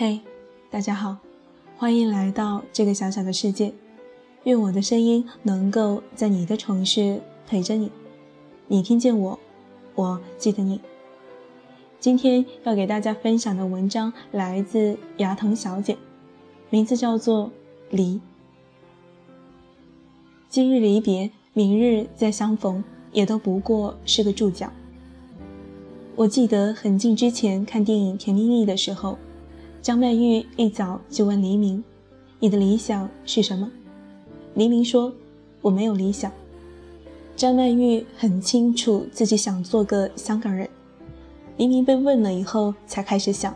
嘿，大家好，欢迎来到这个小小的世界。愿我的声音能够在你的城市陪着你，你听见我，我记得你。今天要给大家分享的文章来自牙疼小姐，名字叫做《离》。今日离别，明日再相逢，也都不过是个注脚。我记得很近之前看电影《甜蜜蜜》的时候。张曼玉一早就问黎明：“你的理想是什么？”黎明说：“我没有理想。”张曼玉很清楚自己想做个香港人。黎明被问了以后，才开始想：“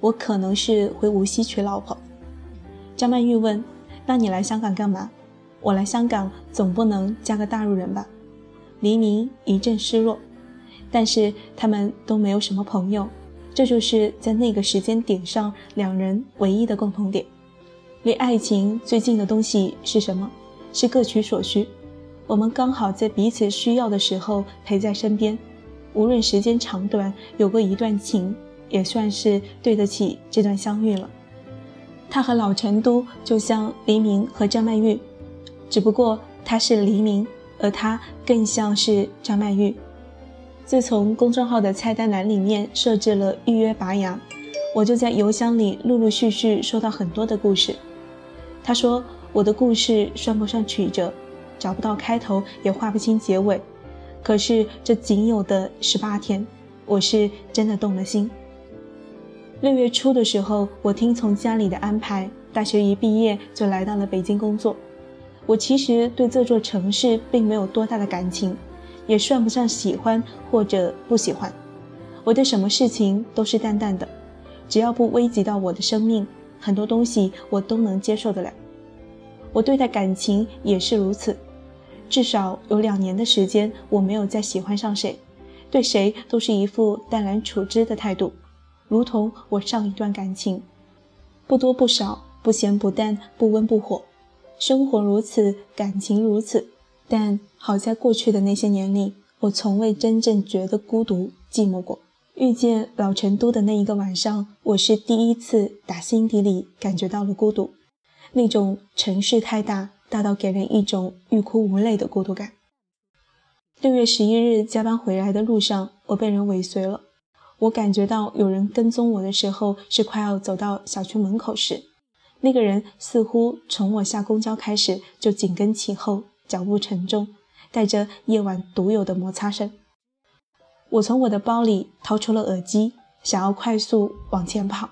我可能是回无锡娶老婆。”张曼玉问：“那你来香港干嘛？”“我来香港总不能嫁个大陆人吧？”黎明一阵失落，但是他们都没有什么朋友。这就是在那个时间点上两人唯一的共同点。离爱情最近的东西是什么？是各取所需。我们刚好在彼此需要的时候陪在身边，无论时间长短，有过一段情，也算是对得起这段相遇了。他和老成都就像黎明和张曼玉，只不过他是黎明，而他更像是张曼玉。自从公众号的菜单栏里面设置了预约拔牙，我就在邮箱里陆陆续续收到很多的故事。他说我的故事算不上曲折，找不到开头，也画不清结尾。可是这仅有的十八天，我是真的动了心。六月初的时候，我听从家里的安排，大学一毕业就来到了北京工作。我其实对这座城市并没有多大的感情。也算不上喜欢或者不喜欢，我对什么事情都是淡淡的，只要不危及到我的生命，很多东西我都能接受得了。我对待感情也是如此，至少有两年的时间，我没有再喜欢上谁，对谁都是一副淡然处之的态度，如同我上一段感情，不多不少，不咸不淡，不温不火，生活如此，感情如此。但好在过去的那些年里，我从未真正觉得孤独寂寞过。遇见老成都的那一个晚上，我是第一次打心底里感觉到了孤独，那种城市太大，大到给人一种欲哭无泪的孤独感。六月十一日加班回来的路上，我被人尾随了。我感觉到有人跟踪我的时候，是快要走到小区门口时，那个人似乎从我下公交开始就紧跟其后。脚步沉重，带着夜晚独有的摩擦声。我从我的包里掏出了耳机，想要快速往前跑，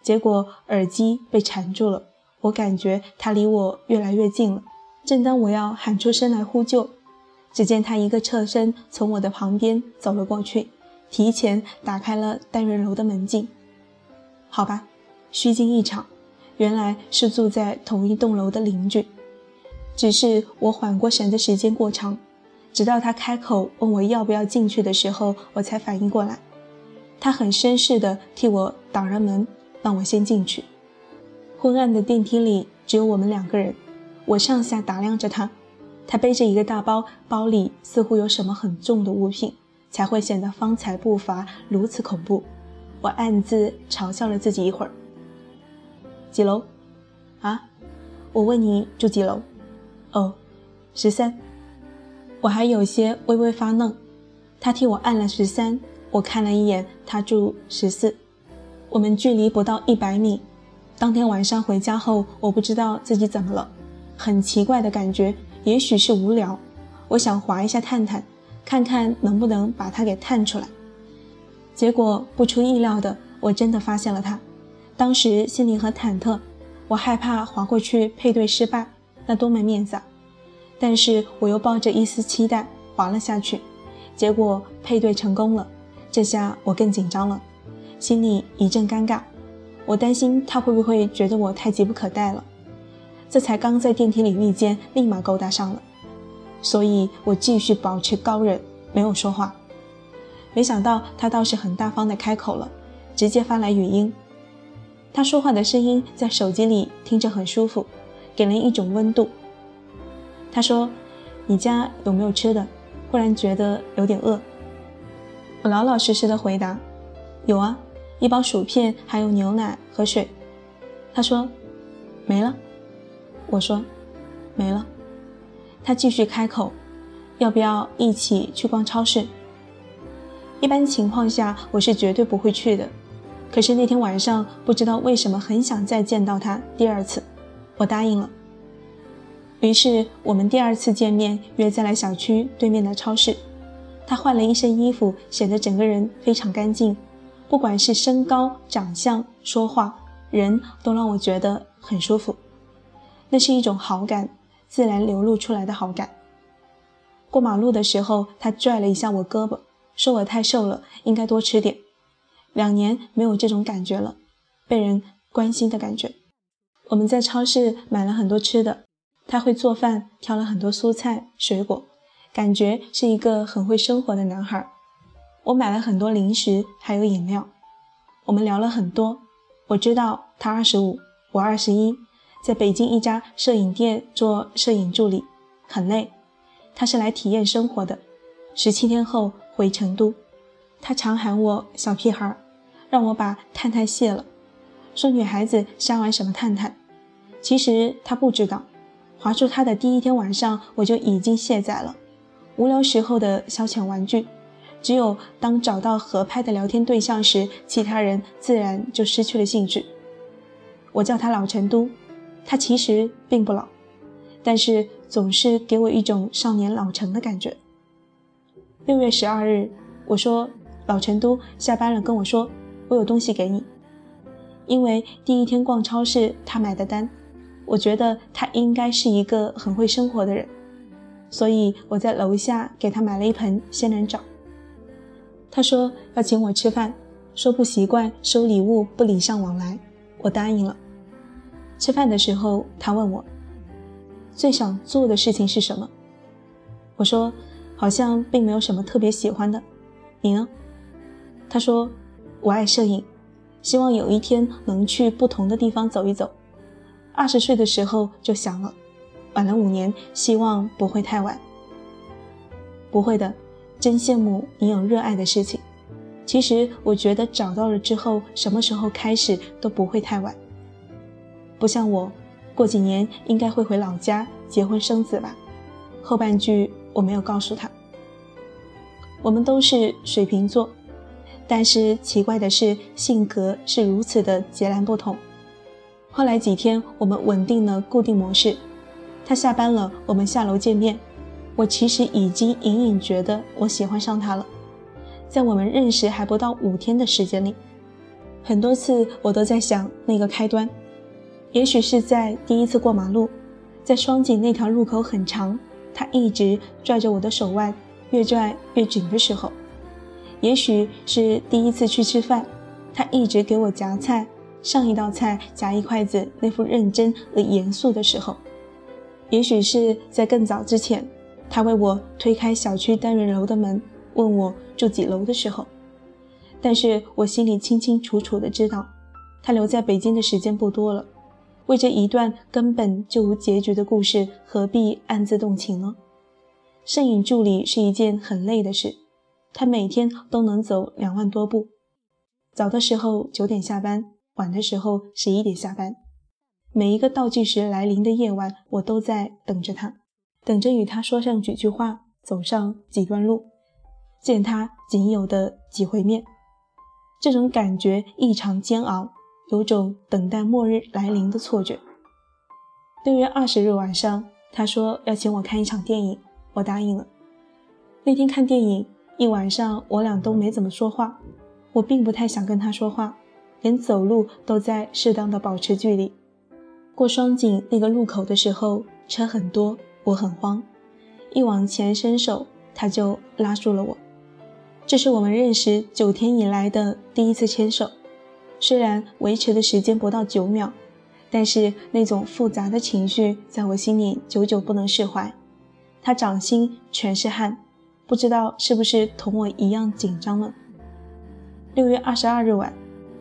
结果耳机被缠住了。我感觉他离我越来越近了。正当我要喊出声来呼救，只见他一个侧身从我的旁边走了过去，提前打开了单元楼的门禁。好吧，虚惊一场，原来是住在同一栋楼的邻居。只是我缓过神的时间过长，直到他开口问我要不要进去的时候，我才反应过来。他很绅士地替我挡着门，让我先进去。昏暗的电梯里只有我们两个人，我上下打量着他。他背着一个大包，包里似乎有什么很重的物品，才会显得方才步伐如此恐怖。我暗自嘲笑了自己一会儿。几楼？啊？我问你住几楼？哦，十三，我还有些微微发愣。他替我按了十三，我看了一眼，他住十四，我们距离不到一百米。当天晚上回家后，我不知道自己怎么了，很奇怪的感觉，也许是无聊。我想划一下探探，看看能不能把他给探出来。结果不出意料的，我真的发现了他。当时心里很忐忑，我害怕划过去配对失败。那多没面子啊！但是我又抱着一丝期待滑了下去，结果配对成功了。这下我更紧张了，心里一阵尴尬。我担心他会不会觉得我太急不可待了。这才刚在电梯里遇见，立马勾搭上了，所以我继续保持高冷，没有说话。没想到他倒是很大方的开口了，直接发来语音。他说话的声音在手机里听着很舒服。给人一种温度。他说：“你家有没有吃的？忽然觉得有点饿。”我老老实实的回答：“有啊，一包薯片，还有牛奶和水。他说：“没了。”我说：“没了。”他继续开口：“要不要一起去逛超市？”一般情况下，我是绝对不会去的。可是那天晚上，不知道为什么很想再见到他第二次，我答应了。于是我们第二次见面约在了小区对面的超市。他换了一身衣服，显得整个人非常干净，不管是身高、长相、说话，人都让我觉得很舒服。那是一种好感，自然流露出来的好感。过马路的时候，他拽了一下我胳膊，说我太瘦了，应该多吃点。两年没有这种感觉了，被人关心的感觉。我们在超市买了很多吃的。他会做饭，挑了很多蔬菜水果，感觉是一个很会生活的男孩。我买了很多零食，还有饮料。我们聊了很多。我知道他二十五，我二十一，在北京一家摄影店做摄影助理，很累。他是来体验生活的。十七天后回成都。他常喊我小屁孩，让我把探探卸了，说女孩子瞎玩什么探探。其实他不知道。划出他的第一天晚上，我就已经卸载了，无聊时候的消遣玩具。只有当找到合拍的聊天对象时，其他人自然就失去了兴趣。我叫他老成都，他其实并不老，但是总是给我一种少年老成的感觉。六月十二日，我说老成都下班了，跟我说我有东西给你，因为第一天逛超市他买的单。我觉得他应该是一个很会生活的人，所以我在楼下给他买了一盆仙人掌。他说要请我吃饭，说不习惯收礼物不礼尚往来，我答应了。吃饭的时候，他问我最想做的事情是什么，我说好像并没有什么特别喜欢的，你呢？他说我爱摄影，希望有一天能去不同的地方走一走。二十岁的时候就想了，晚了五年，希望不会太晚。不会的，真羡慕你有热爱的事情。其实我觉得找到了之后，什么时候开始都不会太晚。不像我，过几年应该会回老家结婚生子吧。后半句我没有告诉他。我们都是水瓶座，但是奇怪的是，性格是如此的截然不同。后来几天，我们稳定了固定模式。他下班了，我们下楼见面。我其实已经隐隐觉得我喜欢上他了。在我们认识还不到五天的时间里，很多次我都在想那个开端。也许是在第一次过马路，在双井那条路口很长，他一直拽着我的手腕，越拽越紧的时候；也许是第一次去吃饭，他一直给我夹菜。上一道菜夹一筷子，那副认真而严肃的时候，也许是在更早之前，他为我推开小区单元楼的门，问我住几楼的时候。但是我心里清清楚楚的知道，他留在北京的时间不多了。为这一段根本就无结局的故事，何必暗自动情呢？摄影助理是一件很累的事，他每天都能走两万多步，早的时候九点下班。晚的时候，十一点下班。每一个倒计时来临的夜晚，我都在等着他，等着与他说上几句话，走上几段路，见他仅有的几回面。这种感觉异常煎熬，有种等待末日来临的错觉。六月二十日晚上，他说要请我看一场电影，我答应了。那天看电影一晚上，我俩都没怎么说话。我并不太想跟他说话。连走路都在适当的保持距离。过双井那个路口的时候，车很多，我很慌，一往前伸手，他就拉住了我。这是我们认识九天以来的第一次牵手，虽然维持的时间不到九秒，但是那种复杂的情绪在我心里久久不能释怀。他掌心全是汗，不知道是不是同我一样紧张了。六月二十二日晚。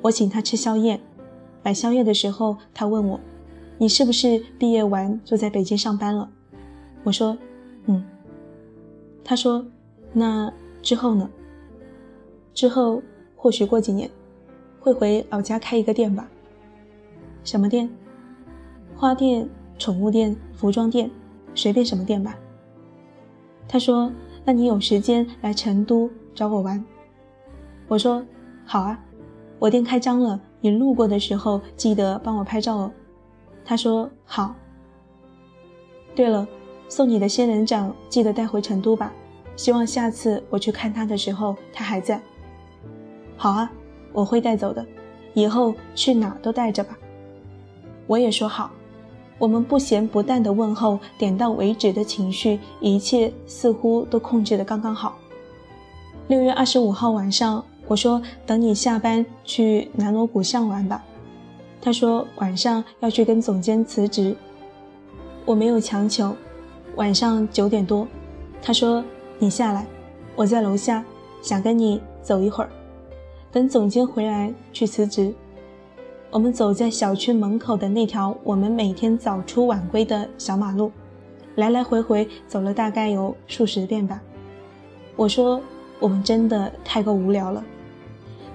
我请他吃宵夜，买宵夜的时候，他问我：“你是不是毕业完就在北京上班了？”我说：“嗯。”他说：“那之后呢？”之后或许过几年，会回老家开一个店吧？什么店？花店、宠物店、服装店，随便什么店吧。他说：“那你有时间来成都找我玩？”我说：“好啊，我店开张了，你路过的时候记得帮我拍照哦。”他说：“好。”对了，送你的仙人掌记得带回成都吧，希望下次我去看他的时候他还在。好啊。我会带走的，以后去哪都带着吧。我也说好。我们不咸不淡的问候，点到为止的情绪，一切似乎都控制的刚刚好。六月二十五号晚上，我说等你下班去南锣鼓巷玩吧。他说晚上要去跟总监辞职。我没有强求。晚上九点多，他说你下来，我在楼下，想跟你走一会儿。等总监回来去辞职，我们走在小区门口的那条我们每天早出晚归的小马路，来来回回走了大概有数十遍吧。我说我们真的太过无聊了。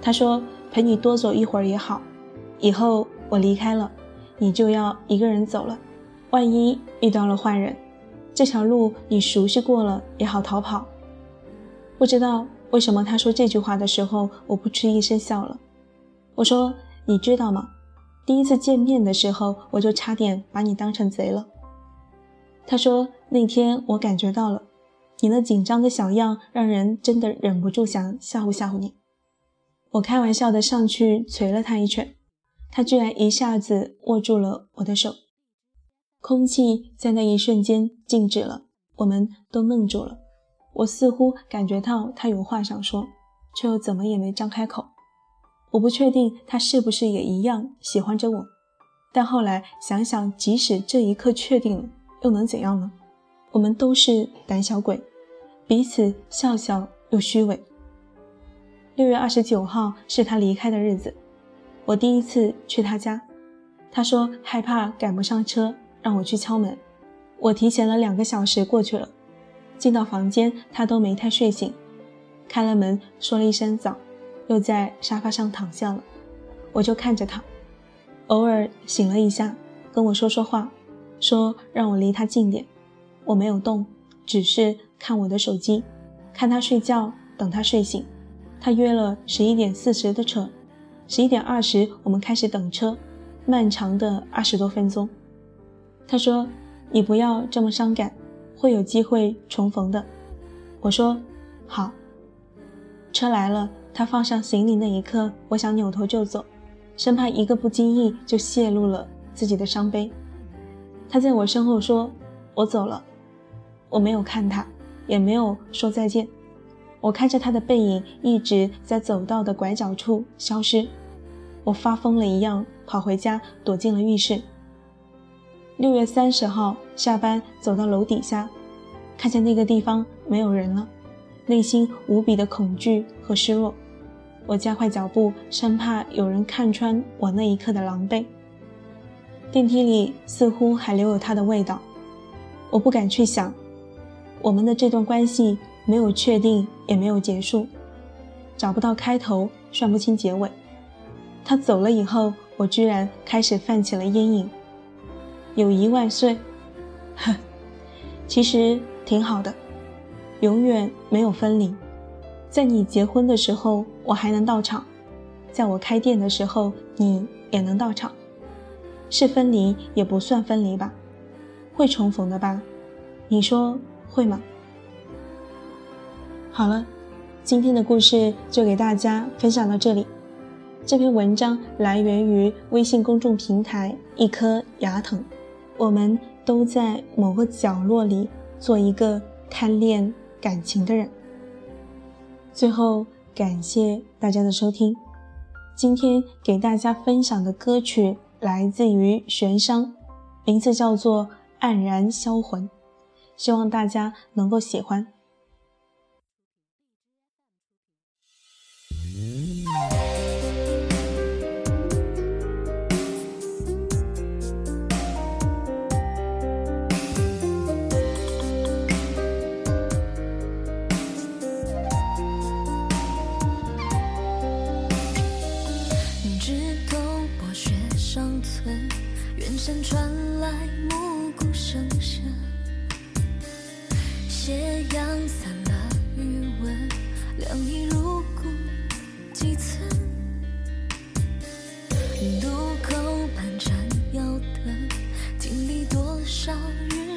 他说陪你多走一会儿也好，以后我离开了，你就要一个人走了，万一遇到了坏人，这条路你熟悉过了也好逃跑。不知道。为什么他说这句话的时候，我不嗤一声笑了？我说：“你知道吗？第一次见面的时候，我就差点把你当成贼了。”他说：“那天我感觉到了，你那紧张的小样，让人真的忍不住想吓唬吓唬你。”我开玩笑的上去捶了他一拳，他居然一下子握住了我的手，空气在那一瞬间静止了，我们都愣住了。我似乎感觉到他有话想说，却又怎么也没张开口。我不确定他是不是也一样喜欢着我，但后来想想，即使这一刻确定了，又能怎样呢？我们都是胆小鬼，彼此笑笑又虚伪。六月二十九号是他离开的日子，我第一次去他家。他说害怕赶不上车，让我去敲门。我提前了两个小时过去了。进到房间，他都没太睡醒，开了门，说了一声早，又在沙发上躺下了。我就看着他，偶尔醒了一下，跟我说说话，说让我离他近点。我没有动，只是看我的手机，看他睡觉，等他睡醒。他约了十一点四十的车，十一点二十我们开始等车，漫长的二十多分钟。他说：“你不要这么伤感。”会有机会重逢的，我说好。车来了，他放上行李那一刻，我想扭头就走，生怕一个不经意就泄露了自己的伤悲。他在我身后说：“我走了。”我没有看他，也没有说再见。我看着他的背影一直在走道的拐角处消失，我发疯了一样跑回家，躲进了浴室。六月三十号下班，走到楼底下，看见那个地方没有人了，内心无比的恐惧和失落。我加快脚步，生怕有人看穿我那一刻的狼狈。电梯里似乎还留有他的味道，我不敢去想，我们的这段关系没有确定，也没有结束，找不到开头，算不清结尾。他走了以后，我居然开始泛起了阴影。友谊万岁，呵，其实挺好的，永远没有分离。在你结婚的时候，我还能到场；在我开店的时候，你也能到场。是分离也不算分离吧？会重逢的吧？你说会吗？好了，今天的故事就给大家分享到这里。这篇文章来源于微信公众平台“一颗牙疼”。我们都在某个角落里做一个贪恋感情的人。最后，感谢大家的收听。今天给大家分享的歌曲来自于玄觞，名字叫做《黯然销魂》，希望大家能够喜欢。远山传来暮鼓声声，斜阳散了余温，凉意入骨几寸。渡口半盏摇灯，经历多少日。